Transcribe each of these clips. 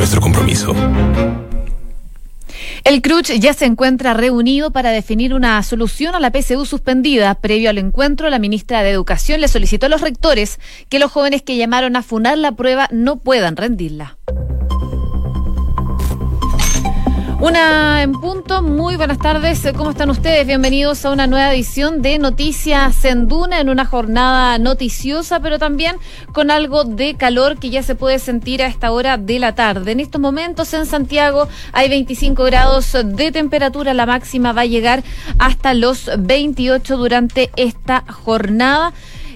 nuestro compromiso. El CRUCH ya se encuentra reunido para definir una solución a la PSU suspendida. Previo al encuentro, la ministra de Educación le solicitó a los rectores que los jóvenes que llamaron a funar la prueba no puedan rendirla. Una en punto, muy buenas tardes, ¿cómo están ustedes? Bienvenidos a una nueva edición de Noticias en Duna, en una jornada noticiosa, pero también con algo de calor que ya se puede sentir a esta hora de la tarde. En estos momentos en Santiago hay 25 grados de temperatura, la máxima va a llegar hasta los 28 durante esta jornada.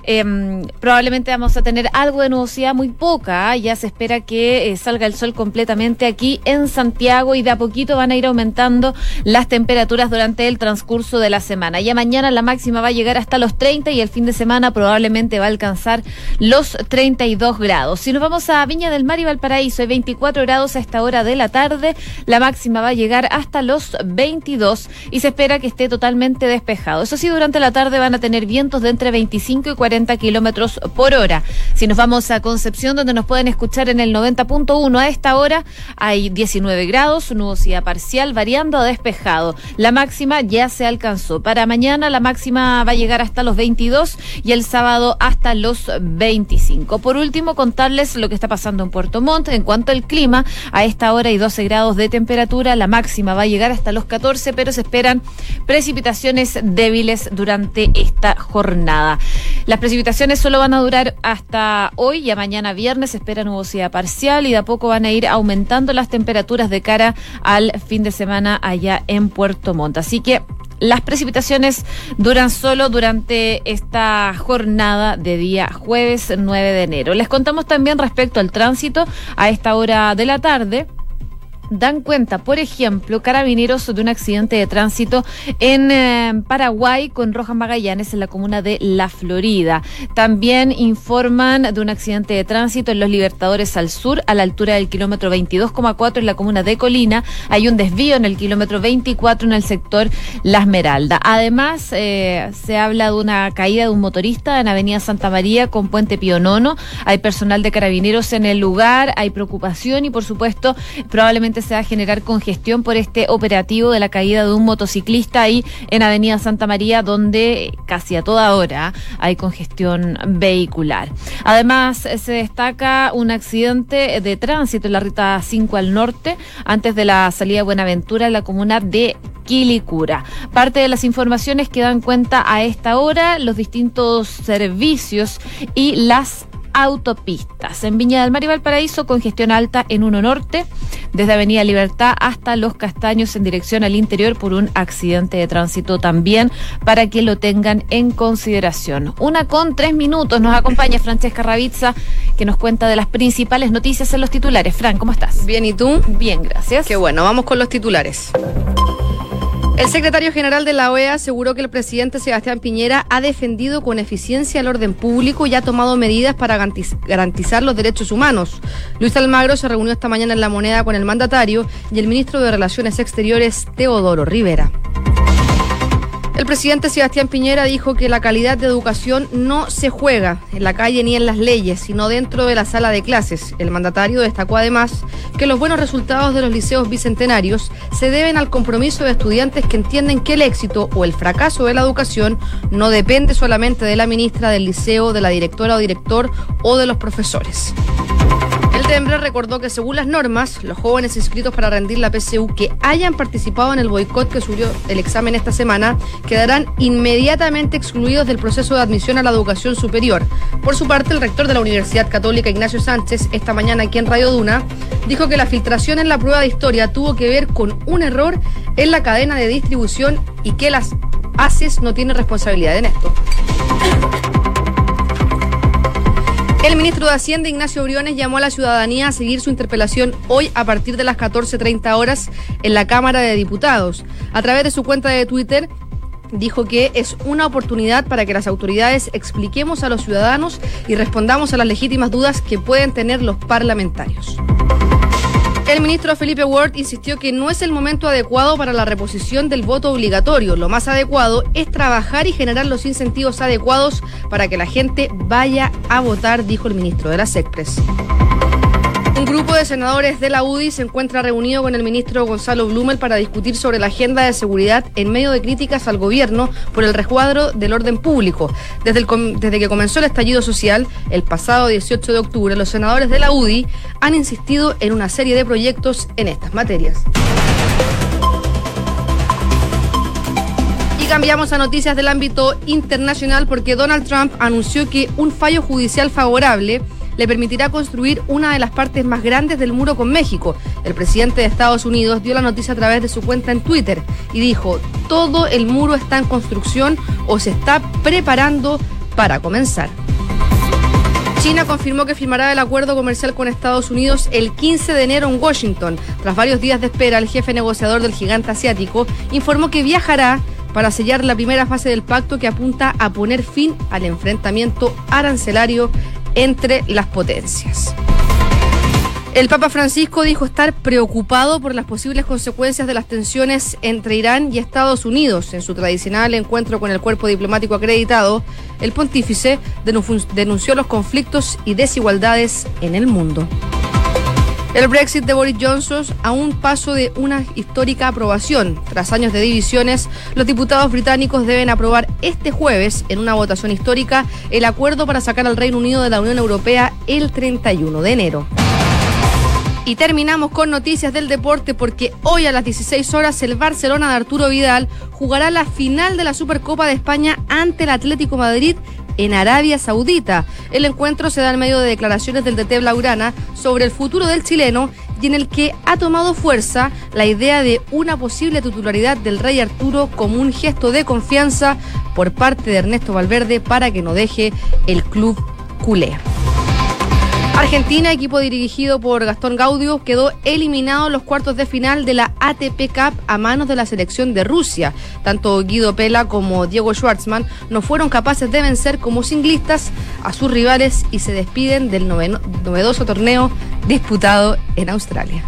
Em, probablemente vamos a tener algo de nubosidad muy poca. Ya se espera que eh, salga el sol completamente aquí en Santiago y de a poquito van a ir aumentando las temperaturas durante el transcurso de la semana. Ya mañana la máxima va a llegar hasta los 30 y el fin de semana probablemente va a alcanzar los 32 grados. Si nos vamos a Viña del Mar y Valparaíso, hay 24 grados a esta hora de la tarde. La máxima va a llegar hasta los 22 y se espera que esté totalmente despejado. Eso sí, durante la tarde van a tener vientos de entre 25 y 40 kilómetros por hora. Si nos vamos a Concepción, donde nos pueden escuchar en el 90.1 a esta hora, hay 19 grados, nubosidad parcial, variando a despejado. La máxima ya se alcanzó. Para mañana la máxima va a llegar hasta los 22 y el sábado hasta los 25. Por último, contarles lo que está pasando en Puerto Montt en cuanto al clima. A esta hora hay 12 grados de temperatura, la máxima va a llegar hasta los 14, pero se esperan precipitaciones débiles durante esta jornada. Las precipitaciones solo van a durar hasta hoy y a mañana viernes. Se espera nubosidad parcial y de a poco van a ir aumentando las temperaturas de cara al fin de semana allá en Puerto Montt. Así que las precipitaciones duran solo durante esta jornada de día jueves 9 de enero. Les contamos también respecto al tránsito a esta hora de la tarde dan cuenta, por ejemplo, carabineros de un accidente de tránsito en eh, Paraguay con Rojas Magallanes en la comuna de La Florida. También informan de un accidente de tránsito en Los Libertadores al sur, a la altura del kilómetro 22,4 en la comuna de Colina. Hay un desvío en el kilómetro 24 en el sector La Esmeralda. Además, eh, se habla de una caída de un motorista en Avenida Santa María con Puente Pionono. Hay personal de carabineros en el lugar, hay preocupación y, por supuesto, probablemente se va a generar congestión por este operativo de la caída de un motociclista ahí en Avenida Santa María, donde casi a toda hora hay congestión vehicular. Además, se destaca un accidente de tránsito en la ruta 5 al norte, antes de la salida de Buenaventura en la comuna de Quilicura. Parte de las informaciones que dan cuenta a esta hora, los distintos servicios y las autopistas. En Viña del Mar y Valparaíso, congestión alta en uno norte, desde Avenida Libertad hasta Los Castaños en dirección al interior por un accidente de tránsito también, para que lo tengan en consideración. Una con tres minutos nos acompaña Francesca Ravizza, que nos cuenta de las principales noticias en los titulares. Fran, ¿cómo estás? Bien, ¿y tú? Bien, gracias. Qué bueno, vamos con los titulares. El secretario general de la OEA aseguró que el presidente Sebastián Piñera ha defendido con eficiencia el orden público y ha tomado medidas para garantizar los derechos humanos. Luis Almagro se reunió esta mañana en La Moneda con el mandatario y el ministro de Relaciones Exteriores, Teodoro Rivera. El presidente Sebastián Piñera dijo que la calidad de educación no se juega en la calle ni en las leyes, sino dentro de la sala de clases. El mandatario destacó además que los buenos resultados de los liceos bicentenarios se deben al compromiso de estudiantes que entienden que el éxito o el fracaso de la educación no depende solamente de la ministra del liceo, de la directora o director o de los profesores. Tembre recordó que según las normas, los jóvenes inscritos para rendir la PSU que hayan participado en el boicot que subió el examen esta semana quedarán inmediatamente excluidos del proceso de admisión a la educación superior. Por su parte, el rector de la Universidad Católica, Ignacio Sánchez, esta mañana aquí en Radio Duna, dijo que la filtración en la prueba de historia tuvo que ver con un error en la cadena de distribución y que las ACES no tienen responsabilidad en esto. El ministro de Hacienda, Ignacio Briones, llamó a la ciudadanía a seguir su interpelación hoy a partir de las 14.30 horas en la Cámara de Diputados. A través de su cuenta de Twitter, dijo que es una oportunidad para que las autoridades expliquemos a los ciudadanos y respondamos a las legítimas dudas que pueden tener los parlamentarios. El ministro Felipe Ward insistió que no es el momento adecuado para la reposición del voto obligatorio. Lo más adecuado es trabajar y generar los incentivos adecuados para que la gente vaya a votar, dijo el ministro de la SECPRES. Grupo de senadores de la UDI se encuentra reunido con el ministro Gonzalo Blumel para discutir sobre la agenda de seguridad en medio de críticas al gobierno por el resguardo del orden público. Desde, desde que comenzó el estallido social, el pasado 18 de octubre, los senadores de la UDI han insistido en una serie de proyectos en estas materias. Y cambiamos a noticias del ámbito internacional porque Donald Trump anunció que un fallo judicial favorable le permitirá construir una de las partes más grandes del muro con México. El presidente de Estados Unidos dio la noticia a través de su cuenta en Twitter y dijo, todo el muro está en construcción o se está preparando para comenzar. China confirmó que firmará el acuerdo comercial con Estados Unidos el 15 de enero en Washington. Tras varios días de espera, el jefe negociador del gigante asiático informó que viajará para sellar la primera fase del pacto que apunta a poner fin al enfrentamiento arancelario entre las potencias. El Papa Francisco dijo estar preocupado por las posibles consecuencias de las tensiones entre Irán y Estados Unidos. En su tradicional encuentro con el cuerpo diplomático acreditado, el pontífice denunció los conflictos y desigualdades en el mundo. El Brexit de Boris Johnson a un paso de una histórica aprobación. Tras años de divisiones, los diputados británicos deben aprobar este jueves, en una votación histórica, el acuerdo para sacar al Reino Unido de la Unión Europea el 31 de enero. Y terminamos con noticias del deporte porque hoy a las 16 horas el Barcelona de Arturo Vidal jugará la final de la Supercopa de España ante el Atlético Madrid en Arabia Saudita. El encuentro se da en medio de declaraciones del DT Blaurana sobre el futuro del chileno y en el que ha tomado fuerza la idea de una posible titularidad del Rey Arturo como un gesto de confianza por parte de Ernesto Valverde para que no deje el club culé. Argentina, equipo dirigido por Gastón Gaudio, quedó eliminado en los cuartos de final de la ATP Cup a manos de la selección de Rusia. Tanto Guido Pela como Diego Schwartzman no fueron capaces de vencer como singlistas a sus rivales y se despiden del novedoso torneo disputado en Australia.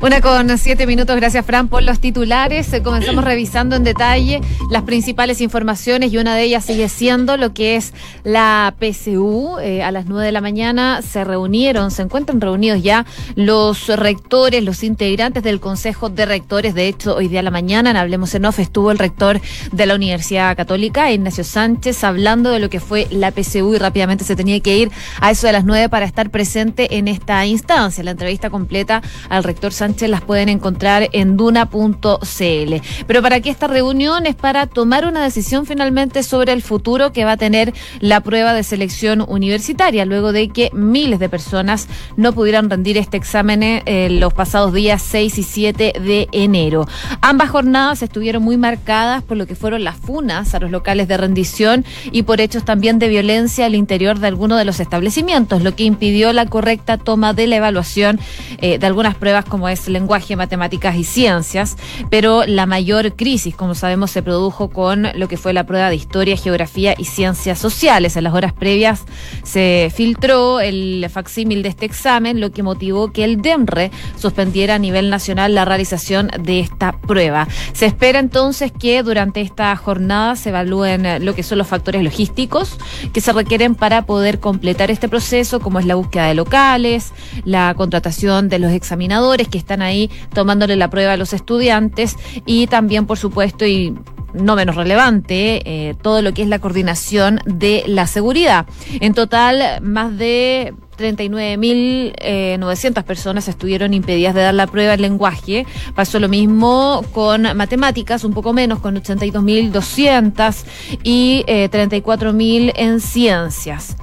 Una con siete minutos, gracias Fran por los titulares. Eh, comenzamos revisando en detalle las principales informaciones y una de ellas sigue siendo lo que es la PCU. Eh, a las nueve de la mañana se reunieron, se encuentran reunidos ya los rectores, los integrantes del Consejo de Rectores. De hecho, hoy día a la mañana en Hablemos en Off estuvo el rector de la Universidad Católica, Ignacio Sánchez, hablando de lo que fue la PCU y rápidamente se tenía que ir a eso de las nueve para estar presente en esta instancia. La entrevista completa al rector Sánchez las pueden encontrar en duna.cl. Pero para qué esta reunión es para tomar una decisión finalmente sobre el futuro que va a tener la prueba de selección universitaria, luego de que miles de personas no pudieran rendir este examen eh, los pasados días 6 y 7 de enero. Ambas jornadas estuvieron muy marcadas por lo que fueron las funas a los locales de rendición y por hechos también de violencia al interior de algunos de los establecimientos, lo que impidió la correcta toma de la evaluación eh, de algunas pruebas como es lenguaje, matemáticas y ciencias, pero la mayor crisis, como sabemos, se produjo con lo que fue la prueba de historia, geografía y ciencias sociales. En las horas previas se filtró el facsímil de este examen, lo que motivó que el DEMRE suspendiera a nivel nacional la realización de esta prueba. Se espera entonces que durante esta jornada se evalúen lo que son los factores logísticos que se requieren para poder completar este proceso, como es la búsqueda de locales, la contratación de los examinadores que están ahí tomándole la prueba a los estudiantes y también, por supuesto, y no menos relevante, eh, todo lo que es la coordinación de la seguridad. En total, más de 39.900 eh, personas estuvieron impedidas de dar la prueba en lenguaje. Pasó lo mismo con matemáticas, un poco menos, con 82.200 y eh, 34.000 en ciencias.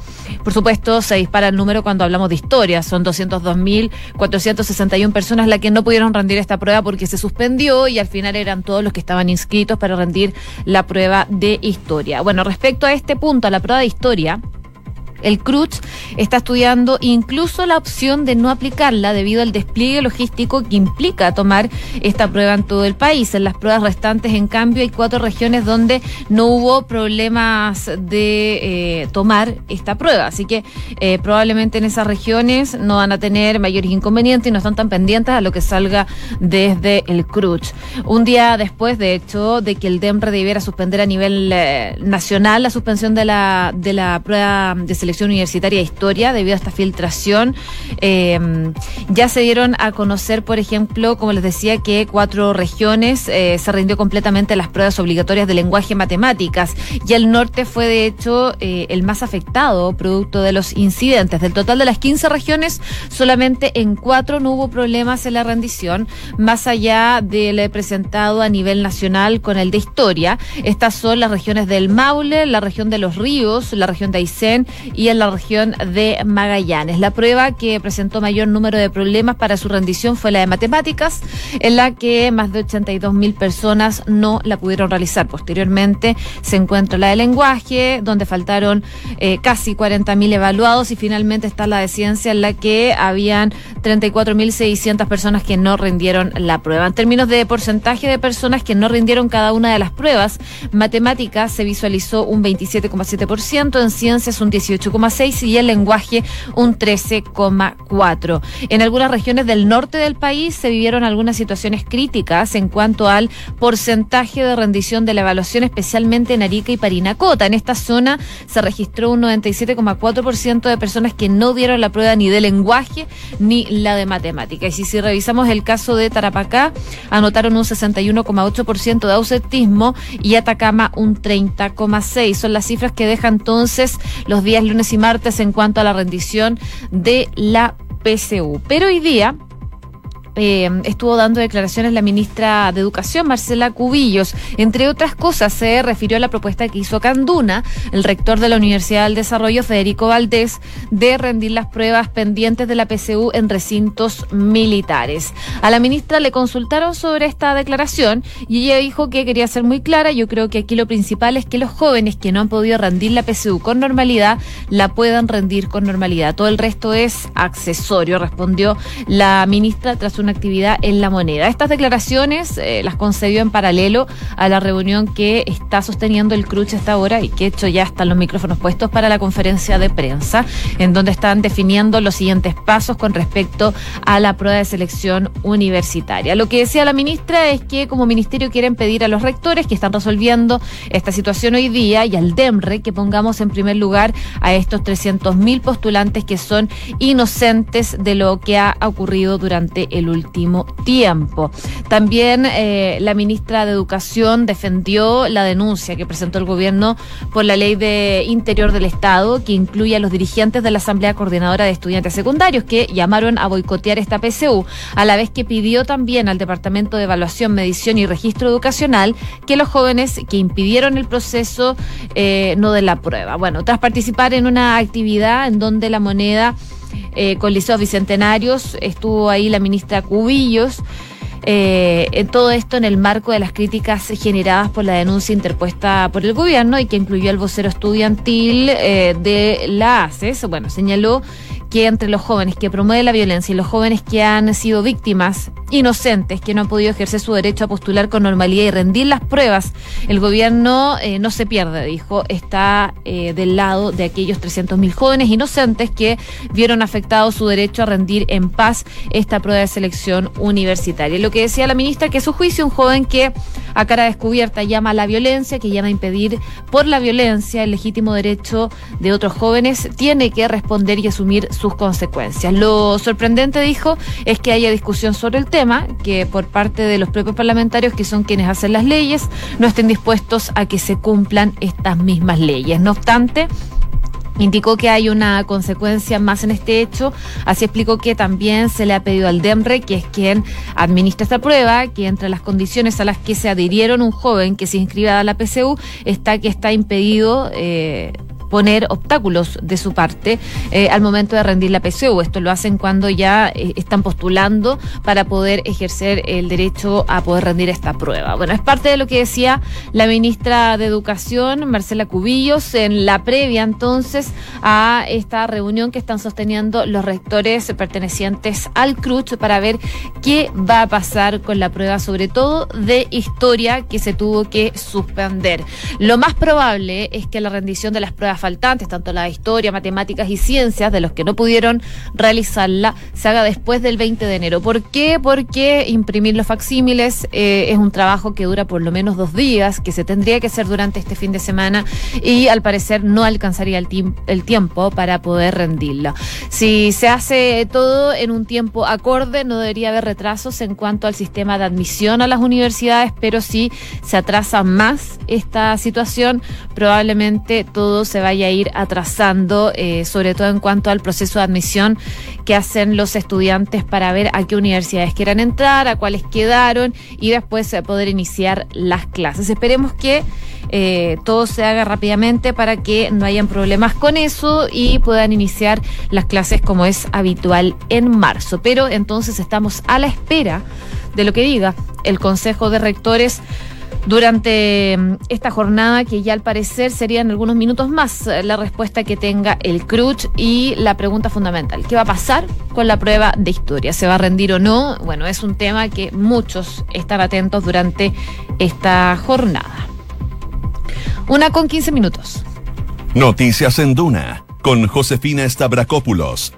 Por supuesto, se dispara el número cuando hablamos de historia. Son 202.461 personas las que no pudieron rendir esta prueba porque se suspendió y al final eran todos los que estaban inscritos para rendir la prueba de historia. Bueno, respecto a este punto, a la prueba de historia, el CRUCH está estudiando incluso la opción de no aplicarla debido al despliegue logístico que implica tomar esta prueba en todo el país. En las pruebas restantes, en cambio, hay cuatro regiones donde no hubo problemas de eh, tomar esta prueba. Así que eh, probablemente en esas regiones no van a tener mayores inconvenientes y no están tan pendientes a lo que salga desde el CRUCH. Un día después, de hecho, de que el DEMRE debiera suspender a nivel eh, nacional la suspensión de la, de la prueba de selección universitaria de historia debido a esta filtración. Eh, ya se dieron a conocer, por ejemplo, como les decía, que cuatro regiones eh, se rindió completamente las pruebas obligatorias de lenguaje y matemáticas y el norte fue de hecho eh, el más afectado producto de los incidentes. Del total de las 15 regiones, solamente en cuatro no hubo problemas en la rendición, más allá del presentado a nivel nacional con el de historia. Estas son las regiones del Maule, la región de los Ríos, la región de Aysén y en la región de Magallanes. La prueba que presentó mayor número de problemas para su rendición fue la de matemáticas, en la que más de 82 mil personas no la pudieron realizar. Posteriormente se encuentra la de lenguaje, donde faltaron eh, casi 40 mil evaluados y finalmente está la de ciencia, en la que habían 34 mil 600 personas que no rindieron la prueba. En términos de porcentaje de personas que no rindieron cada una de las pruebas, matemáticas se visualizó un 27,7%, en ciencias un 18,6% y en lenguaje un 13,4%. En algunas regiones del norte del país se vivieron algunas situaciones críticas en cuanto al porcentaje de rendición de la evaluación, especialmente en Arica y Parinacota. En esta zona se registró un 97,4% de personas que no dieron la prueba ni de lenguaje ni la de matemática. Y si, revisamos el caso de Tarapacá, anotaron un 61,8% de ausentismo y Atacama un 30,6%. Son las cifras que dejan entonces los días lunes y martes en cuanto a la rendición de la PCU. Pero hoy día eh, estuvo dando declaraciones la ministra de Educación, Marcela Cubillos. Entre otras cosas, se refirió a la propuesta que hizo Canduna, el rector de la Universidad del Desarrollo, Federico Valdés, de rendir las pruebas pendientes de la PCU en recintos militares. A la ministra le consultaron sobre esta declaración y ella dijo que quería ser muy clara. Yo creo que aquí lo principal es que los jóvenes que no han podido rendir la PCU con normalidad, la puedan rendir con normalidad. Todo el resto es accesorio, respondió la ministra tras una una actividad en la moneda. Estas declaraciones eh, las concedió en paralelo a la reunión que está sosteniendo el CRUCH esta hora y que hecho ya están los micrófonos puestos para la conferencia de prensa, en donde están definiendo los siguientes pasos con respecto a la prueba de selección universitaria. Lo que decía la ministra es que como ministerio quieren pedir a los rectores que están resolviendo esta situación hoy día y al DEMRE que pongamos en primer lugar a estos 300.000 postulantes que son inocentes de lo que ha ocurrido durante el último tiempo. También eh, la ministra de Educación defendió la denuncia que presentó el gobierno por la ley de Interior del Estado, que incluye a los dirigentes de la Asamblea Coordinadora de Estudiantes Secundarios, que llamaron a boicotear esta PCU, a la vez que pidió también al Departamento de Evaluación, Medición y Registro Educacional que los jóvenes que impidieron el proceso eh, no den la prueba. Bueno, tras participar en una actividad en donde la moneda eh, con liceos bicentenarios, estuvo ahí la ministra Cubillos. Eh, en todo esto en el marco de las críticas generadas por la denuncia interpuesta por el gobierno y que incluyó al vocero estudiantil eh, de la ACES. Bueno, señaló que entre los jóvenes que promueven la violencia y los jóvenes que han sido víctimas inocentes, que no han podido ejercer su derecho a postular con normalidad y rendir las pruebas, el gobierno eh, no se pierde, dijo, está eh, del lado de aquellos 300.000 jóvenes inocentes que vieron afectado su derecho a rendir en paz esta prueba de selección universitaria. Lo que decía la ministra, que su juicio un joven que a cara descubierta llama a la violencia, que llama a impedir por la violencia el legítimo derecho de otros jóvenes, tiene que responder y asumir sus consecuencias. Lo sorprendente, dijo, es que haya discusión sobre el tema, que por parte de los propios parlamentarios, que son quienes hacen las leyes, no estén dispuestos a que se cumplan estas mismas leyes. No obstante, Indicó que hay una consecuencia más en este hecho. Así explicó que también se le ha pedido al DEMRE, que es quien administra esta prueba, que entre las condiciones a las que se adhirieron un joven que se inscriba a la PCU está que está impedido eh, poner obstáculos de su parte eh, al momento de rendir la PCU. Esto lo hacen cuando ya eh, están postulando para poder ejercer el derecho a poder rendir esta prueba. Bueno, es parte de lo que decía la ministra de Educación, Marcela Cubillos, en la previa entonces a esta reunión que están sosteniendo los rectores pertenecientes al CRUCH para ver qué va a pasar con la prueba, sobre todo de historia que se tuvo que suspender. Lo más probable es que la rendición de las pruebas faltantes, tanto la historia, matemáticas y ciencias, de los que no pudieron realizarla, se haga después del 20 de enero. ¿Por qué? Porque imprimir los facsímiles eh, es un trabajo que dura por lo menos dos días, que se tendría que hacer durante este fin de semana y al parecer no alcanzaría el, el tiempo para poder rendirla. Si se hace todo en un tiempo acorde, no debería haber retrasos en cuanto al sistema de admisión a las universidades, pero si se atrasa más esta situación, probablemente todo se vaya a ir atrasando, eh, sobre todo en cuanto al proceso de admisión que hacen los estudiantes para ver a qué universidades quieran entrar, a cuáles quedaron y después eh, poder iniciar las clases. Esperemos que eh, todo se haga rápidamente para que no hayan problemas con eso y puedan iniciar las clases como es habitual en marzo. Pero entonces estamos a la espera de lo que diga el Consejo de Rectores durante mm, esta jornada que ya al parecer serían algunos minutos más eh, la respuesta que tenga el CRUCH y la pregunta fundamental, ¿qué va a pasar con la prueba de historia? ¿Se va a rendir o no? Bueno, es un tema que muchos están atentos durante esta jornada. Una con 15 minutos. Noticias en Duna con Josefina Stavrakopoulos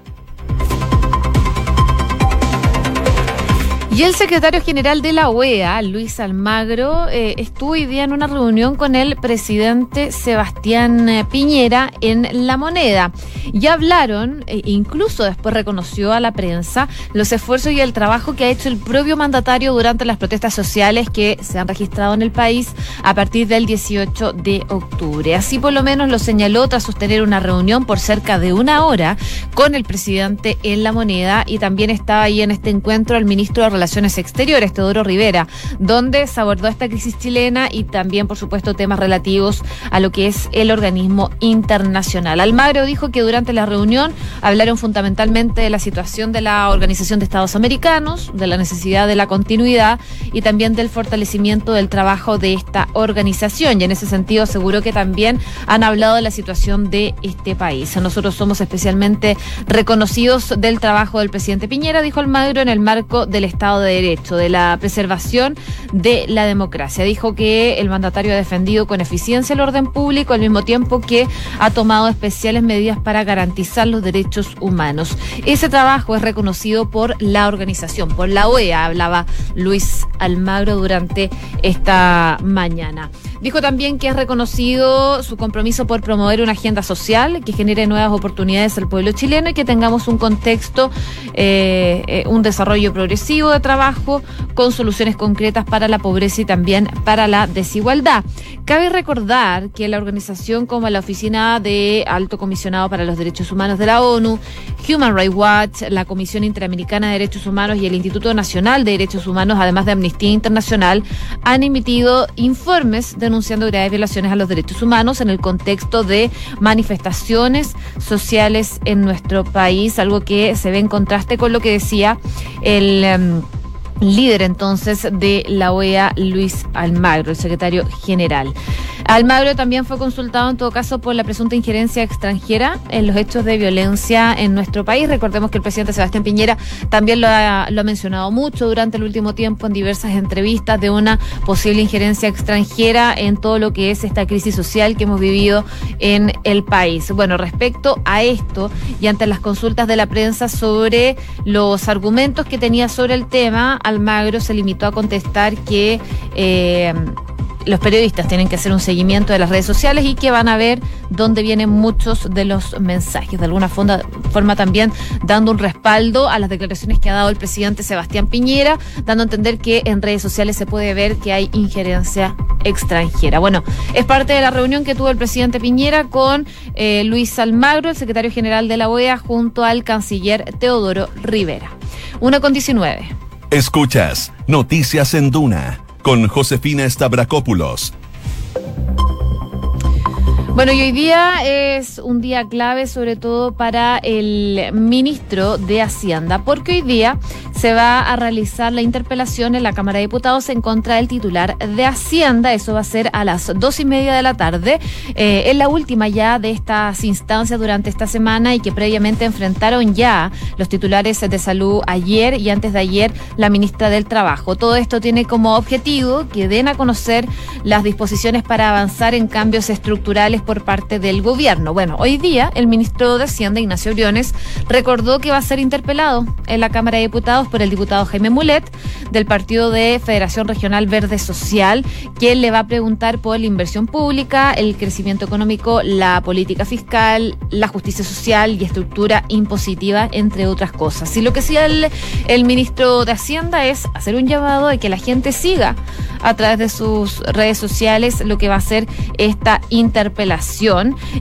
Y el secretario general de la OEA, Luis Almagro, eh, estuvo hoy día en una reunión con el presidente Sebastián eh, Piñera en La Moneda. Y hablaron, e incluso después reconoció a la prensa, los esfuerzos y el trabajo que ha hecho el propio mandatario durante las protestas sociales que se han registrado en el país a partir del 18 de octubre. Así por lo menos lo señaló tras sostener una reunión por cerca de una hora con el presidente en La Moneda y también estaba ahí en este encuentro el ministro de Relaciones Exteriores, Teodoro Rivera, donde se abordó esta crisis chilena y también, por supuesto, temas relativos a lo que es el organismo internacional. Almagro dijo que durante la reunión hablaron fundamentalmente de la situación de la Organización de Estados Americanos, de la necesidad de la continuidad y también del fortalecimiento del trabajo de esta organización. Y en ese sentido aseguró que también han hablado de la situación de este país. Nosotros somos especialmente reconocidos del trabajo del presidente Piñera, dijo Almagro, en el marco del Estado de Derecho, de la preservación de la democracia. Dijo que el mandatario ha defendido con eficiencia el orden público al mismo tiempo que ha tomado especiales medidas para garantizar los derechos humanos. Ese trabajo es reconocido por la organización, por la OEA, hablaba Luis Almagro durante esta mañana. Dijo también que es reconocido su compromiso por promover una agenda social que genere nuevas oportunidades al pueblo chileno y que tengamos un contexto, eh, eh, un desarrollo progresivo de trabajo con soluciones concretas para la pobreza y también para la desigualdad. Cabe recordar que la organización como la Oficina de Alto Comisionado para los Derechos Humanos de la ONU, Human Rights Watch, la Comisión Interamericana de Derechos Humanos y el Instituto Nacional de Derechos Humanos, además de Amnistía Internacional, han emitido informes de denunciando graves violaciones a los derechos humanos en el contexto de manifestaciones sociales en nuestro país, algo que se ve en contraste con lo que decía el... Em, líder entonces de la OEA, Luis Almagro, el secretario general. Almagro también fue consultado en todo caso por la presunta injerencia extranjera en los hechos de violencia en nuestro país. Recordemos que el presidente Sebastián Piñera también lo ha, lo ha mencionado mucho durante el último tiempo en diversas entrevistas de una posible injerencia extranjera en todo lo que es esta crisis social que hemos vivido en el país. Bueno, respecto a esto y ante las consultas de la prensa sobre los argumentos que tenía sobre el tema, Almagro se limitó a contestar que eh, los periodistas tienen que hacer un seguimiento de las redes sociales y que van a ver dónde vienen muchos de los mensajes. De alguna forma, también dando un respaldo a las declaraciones que ha dado el presidente Sebastián Piñera, dando a entender que en redes sociales se puede ver que hay injerencia extranjera. Bueno, es parte de la reunión que tuvo el presidente Piñera con eh, Luis Almagro, el secretario general de la OEA, junto al canciller Teodoro Rivera. Una con 19. Escuchas Noticias en Duna con Josefina Stavrakopoulos. Bueno, y hoy día es un día clave sobre todo para el ministro de Hacienda, porque hoy día se va a realizar la interpelación en la Cámara de Diputados en contra del titular de Hacienda. Eso va a ser a las dos y media de la tarde. Eh, es la última ya de estas instancias durante esta semana y que previamente enfrentaron ya los titulares de salud ayer y antes de ayer la ministra del Trabajo. Todo esto tiene como objetivo que den a conocer las disposiciones para avanzar en cambios estructurales por parte del gobierno. Bueno, hoy día el ministro de Hacienda, Ignacio Briones, recordó que va a ser interpelado en la Cámara de Diputados por el diputado Jaime Mulet del partido de Federación Regional Verde Social, quien le va a preguntar por la inversión pública, el crecimiento económico, la política fiscal, la justicia social y estructura impositiva, entre otras cosas. Y lo que decía el, el ministro de Hacienda es hacer un llamado de que la gente siga a través de sus redes sociales lo que va a ser esta interpelación,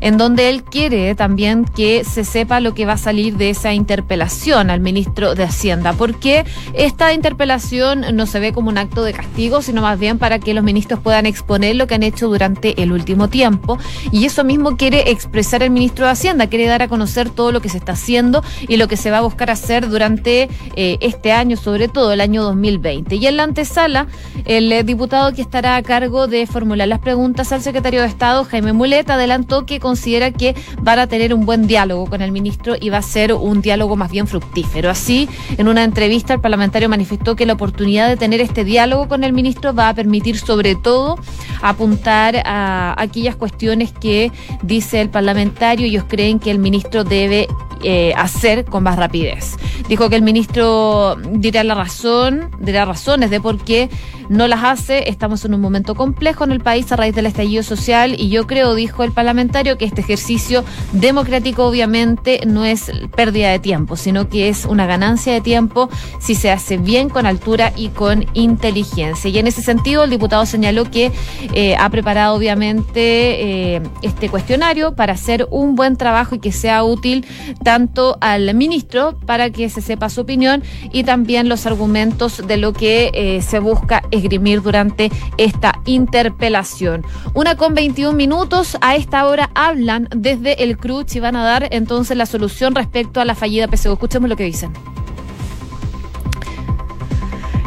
en donde él quiere también que se sepa lo que va a salir de esa interpelación al ministro de Hacienda, porque esta interpelación no se ve como un acto de castigo, sino más bien para que los ministros puedan exponer lo que han hecho durante el último tiempo. Y eso mismo quiere expresar el ministro de Hacienda, quiere dar a conocer todo lo que se está haciendo y lo que se va a buscar hacer durante eh, este año, sobre todo el año 2020. Y en la antesala, el diputado que estará a cargo de formular las preguntas al secretario de Estado, Jaime Mulet, adelantó que considera que van a tener un buen diálogo con el ministro y va a ser un diálogo más bien fructífero. Así, en una entrevista, el parlamentario manifestó que la oportunidad de tener este diálogo con el ministro va a permitir, sobre todo, apuntar a aquellas cuestiones que dice el parlamentario. Ellos creen que el ministro debe eh, hacer con más rapidez. Dijo que el ministro dirá la razón, dirá razones de por qué no las hace. Estamos en un momento complejo en el país a raíz del estallido social y yo creo, dijo el parlamentario, que este ejercicio democrático obviamente no es pérdida de tiempo, sino que es una ganancia de tiempo si se hace bien, con altura y con inteligencia. Y en ese sentido, el diputado señaló que eh, ha preparado obviamente eh, este cuestionario para hacer un buen trabajo y que sea útil tanto al ministro para que se sepa su opinión y también los argumentos de lo que eh, se busca esgrimir durante esta interpelación. Una con 21 minutos, a esta hora hablan desde el CRUCH y van a dar entonces la solución respecto a la fallida PSU. Escuchemos lo que dicen.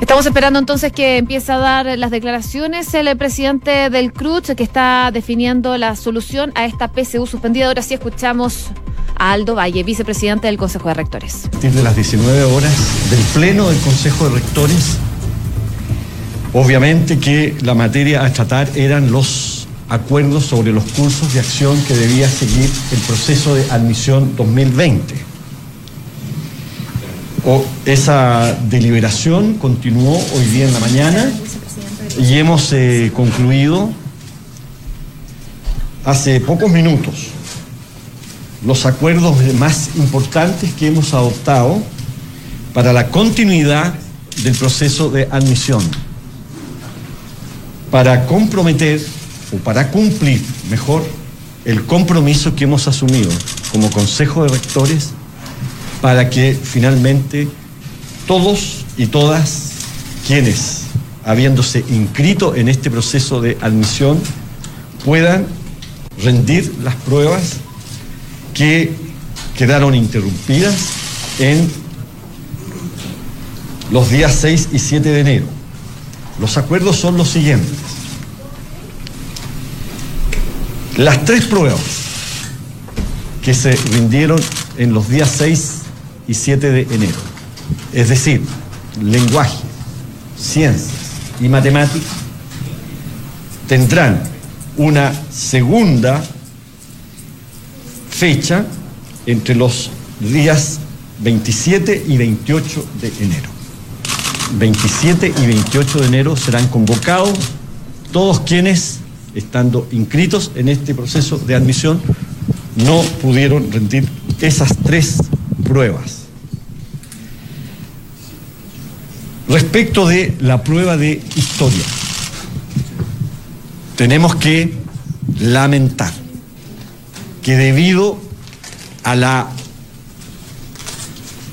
Estamos esperando entonces que empiece a dar las declaraciones el presidente del CRUCH que está definiendo la solución a esta PSU suspendida. Ahora sí escuchamos a Aldo Valle, vicepresidente del Consejo de Rectores. A partir de las 19 horas del Pleno del Consejo de Rectores Obviamente que la materia a tratar eran los acuerdos sobre los cursos de acción que debía seguir el proceso de admisión 2020. O esa deliberación continuó hoy día en la mañana y hemos eh, concluido hace pocos minutos los acuerdos más importantes que hemos adoptado para la continuidad del proceso de admisión para comprometer o para cumplir mejor el compromiso que hemos asumido como Consejo de Rectores para que finalmente todos y todas quienes, habiéndose inscrito en este proceso de admisión, puedan rendir las pruebas que quedaron interrumpidas en los días 6 y 7 de enero. Los acuerdos son los siguientes. Las tres pruebas que se rindieron en los días 6 y 7 de enero, es decir, lenguaje, ciencias y matemáticas, tendrán una segunda fecha entre los días 27 y 28 de enero. 27 y 28 de enero serán convocados todos quienes, estando inscritos en este proceso de admisión, no pudieron rendir esas tres pruebas. Respecto de la prueba de historia, tenemos que lamentar que debido a la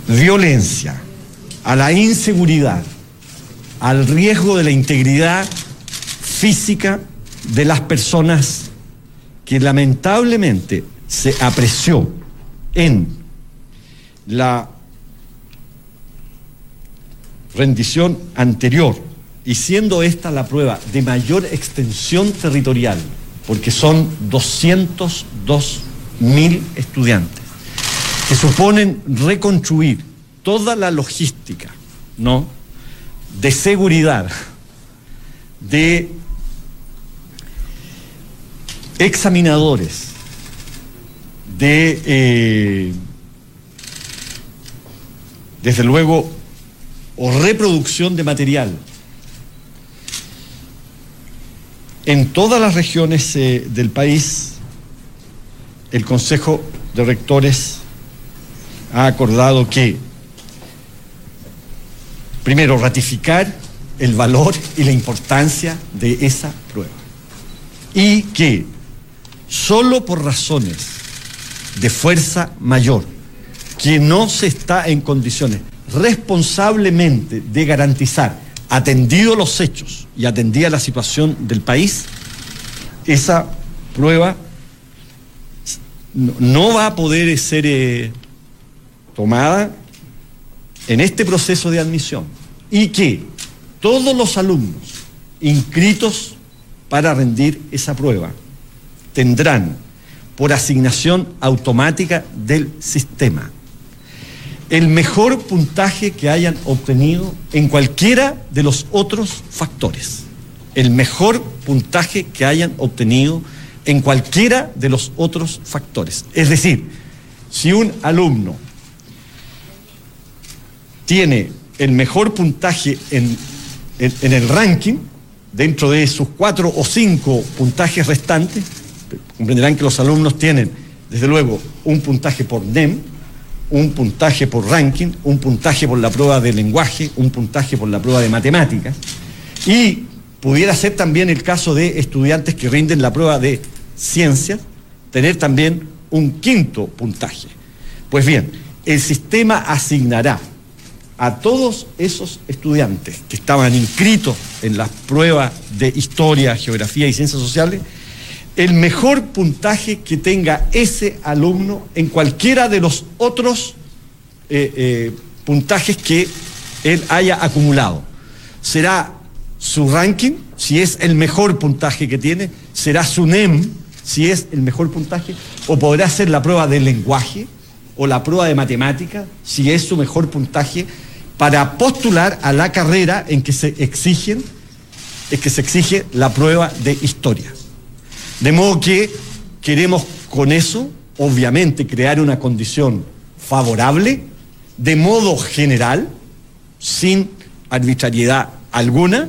violencia, a la inseguridad, al riesgo de la integridad física de las personas que lamentablemente se apreció en la rendición anterior y siendo esta la prueba de mayor extensión territorial, porque son 202 mil estudiantes, que suponen reconstruir toda la logística, ¿no? De seguridad, de examinadores, de, eh, desde luego, o reproducción de material. En todas las regiones eh, del país, el Consejo de Rectores ha acordado que, primero, ratificar el valor y la importancia de esa prueba. Y que solo por razones de fuerza mayor, que no se está en condiciones responsablemente de garantizar, atendido los hechos y atendida la situación del país, esa prueba no va a poder ser eh, tomada en este proceso de admisión. Y que todos los alumnos inscritos para rendir esa prueba tendrán por asignación automática del sistema el mejor puntaje que hayan obtenido en cualquiera de los otros factores. El mejor puntaje que hayan obtenido en cualquiera de los otros factores. Es decir, si un alumno tiene el mejor puntaje en, el ranking, dentro de sus cuatro o cinco puntajes restantes, comprenderán que los alumnos tienen, desde luego, un puntaje por NEM, un puntaje por ranking, un puntaje por la prueba de lenguaje, un puntaje por la prueba de matemáticas, y pudiera ser también el caso de estudiantes que rinden la prueba de ciencias, tener también un quinto puntaje. Pues bien, el sistema asignará a todos esos estudiantes que estaban inscritos en las pruebas de historia, geografía y ciencias sociales, el mejor puntaje que tenga ese alumno en cualquiera de los otros eh, eh, puntajes que él haya acumulado. Será su ranking, si es el mejor puntaje que tiene, será su NEM, si es el mejor puntaje, o podrá ser la prueba de lenguaje o la prueba de matemática, si es su mejor puntaje, para postular a la carrera en que se exigen, en que se exige la prueba de historia. De modo que queremos con eso, obviamente, crear una condición favorable, de modo general, sin arbitrariedad alguna,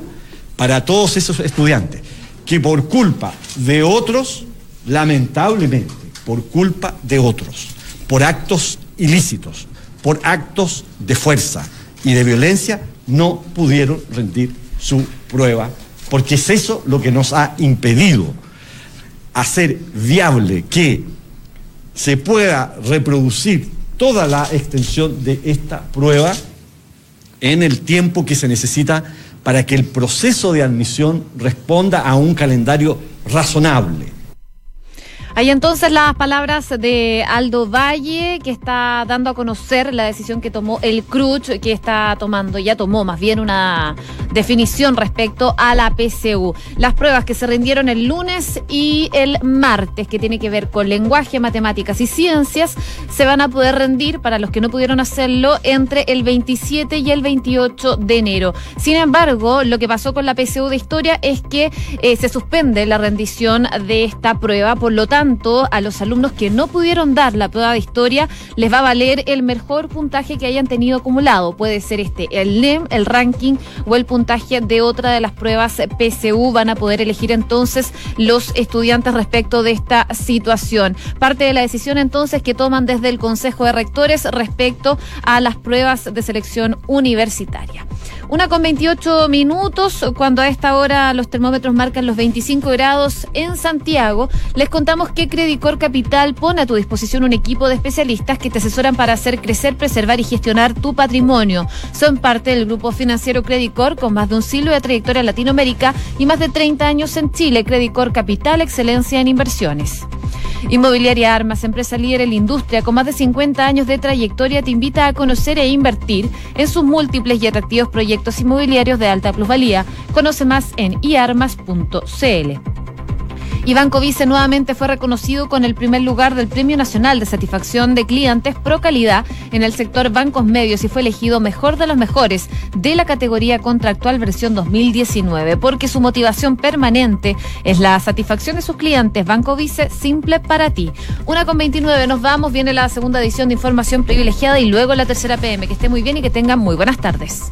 para todos esos estudiantes que por culpa de otros, lamentablemente, por culpa de otros, por actos ilícitos, por actos de fuerza y de violencia, no pudieron rendir su prueba, porque es eso lo que nos ha impedido hacer viable que se pueda reproducir toda la extensión de esta prueba en el tiempo que se necesita para que el proceso de admisión responda a un calendario razonable. Hay entonces las palabras de Aldo Valle, que está dando a conocer la decisión que tomó el CRUCH, que está tomando, ya tomó más bien una definición respecto a la PCU. Las pruebas que se rindieron el lunes y el martes, que tiene que ver con lenguaje, matemáticas y ciencias, se van a poder rendir para los que no pudieron hacerlo entre el 27 y el 28 de enero. Sin embargo, lo que pasó con la PCU de historia es que eh, se suspende la rendición de esta prueba, por lo tanto, a los alumnos que no pudieron dar la prueba de historia les va a valer el mejor puntaje que hayan tenido acumulado. Puede ser este, el NEM, el ranking o el puntaje de otra de las pruebas PSU. Van a poder elegir entonces los estudiantes respecto de esta situación. Parte de la decisión entonces que toman desde el Consejo de Rectores respecto a las pruebas de selección universitaria. Una con 28 minutos, cuando a esta hora los termómetros marcan los 25 grados en Santiago, les contamos que Credicor Capital pone a tu disposición un equipo de especialistas que te asesoran para hacer crecer, preservar y gestionar tu patrimonio. Son parte del grupo financiero Credicor más de un siglo de trayectoria en Latinoamérica y más de 30 años en Chile. Credicor Capital, excelencia en inversiones. Inmobiliaria Armas, empresa líder en la industria con más de 50 años de trayectoria, te invita a conocer e invertir en sus múltiples y atractivos proyectos inmobiliarios de alta plusvalía. Conoce más en iarmas.cl. Y Banco Vice nuevamente fue reconocido con el primer lugar del Premio Nacional de Satisfacción de Clientes Pro Calidad en el sector bancos medios y fue elegido mejor de los mejores de la categoría contractual versión 2019, porque su motivación permanente es la satisfacción de sus clientes. Banco Vice, simple para ti. Una con 29, nos vamos, viene la segunda edición de Información Privilegiada y luego la tercera PM. Que esté muy bien y que tengan muy buenas tardes.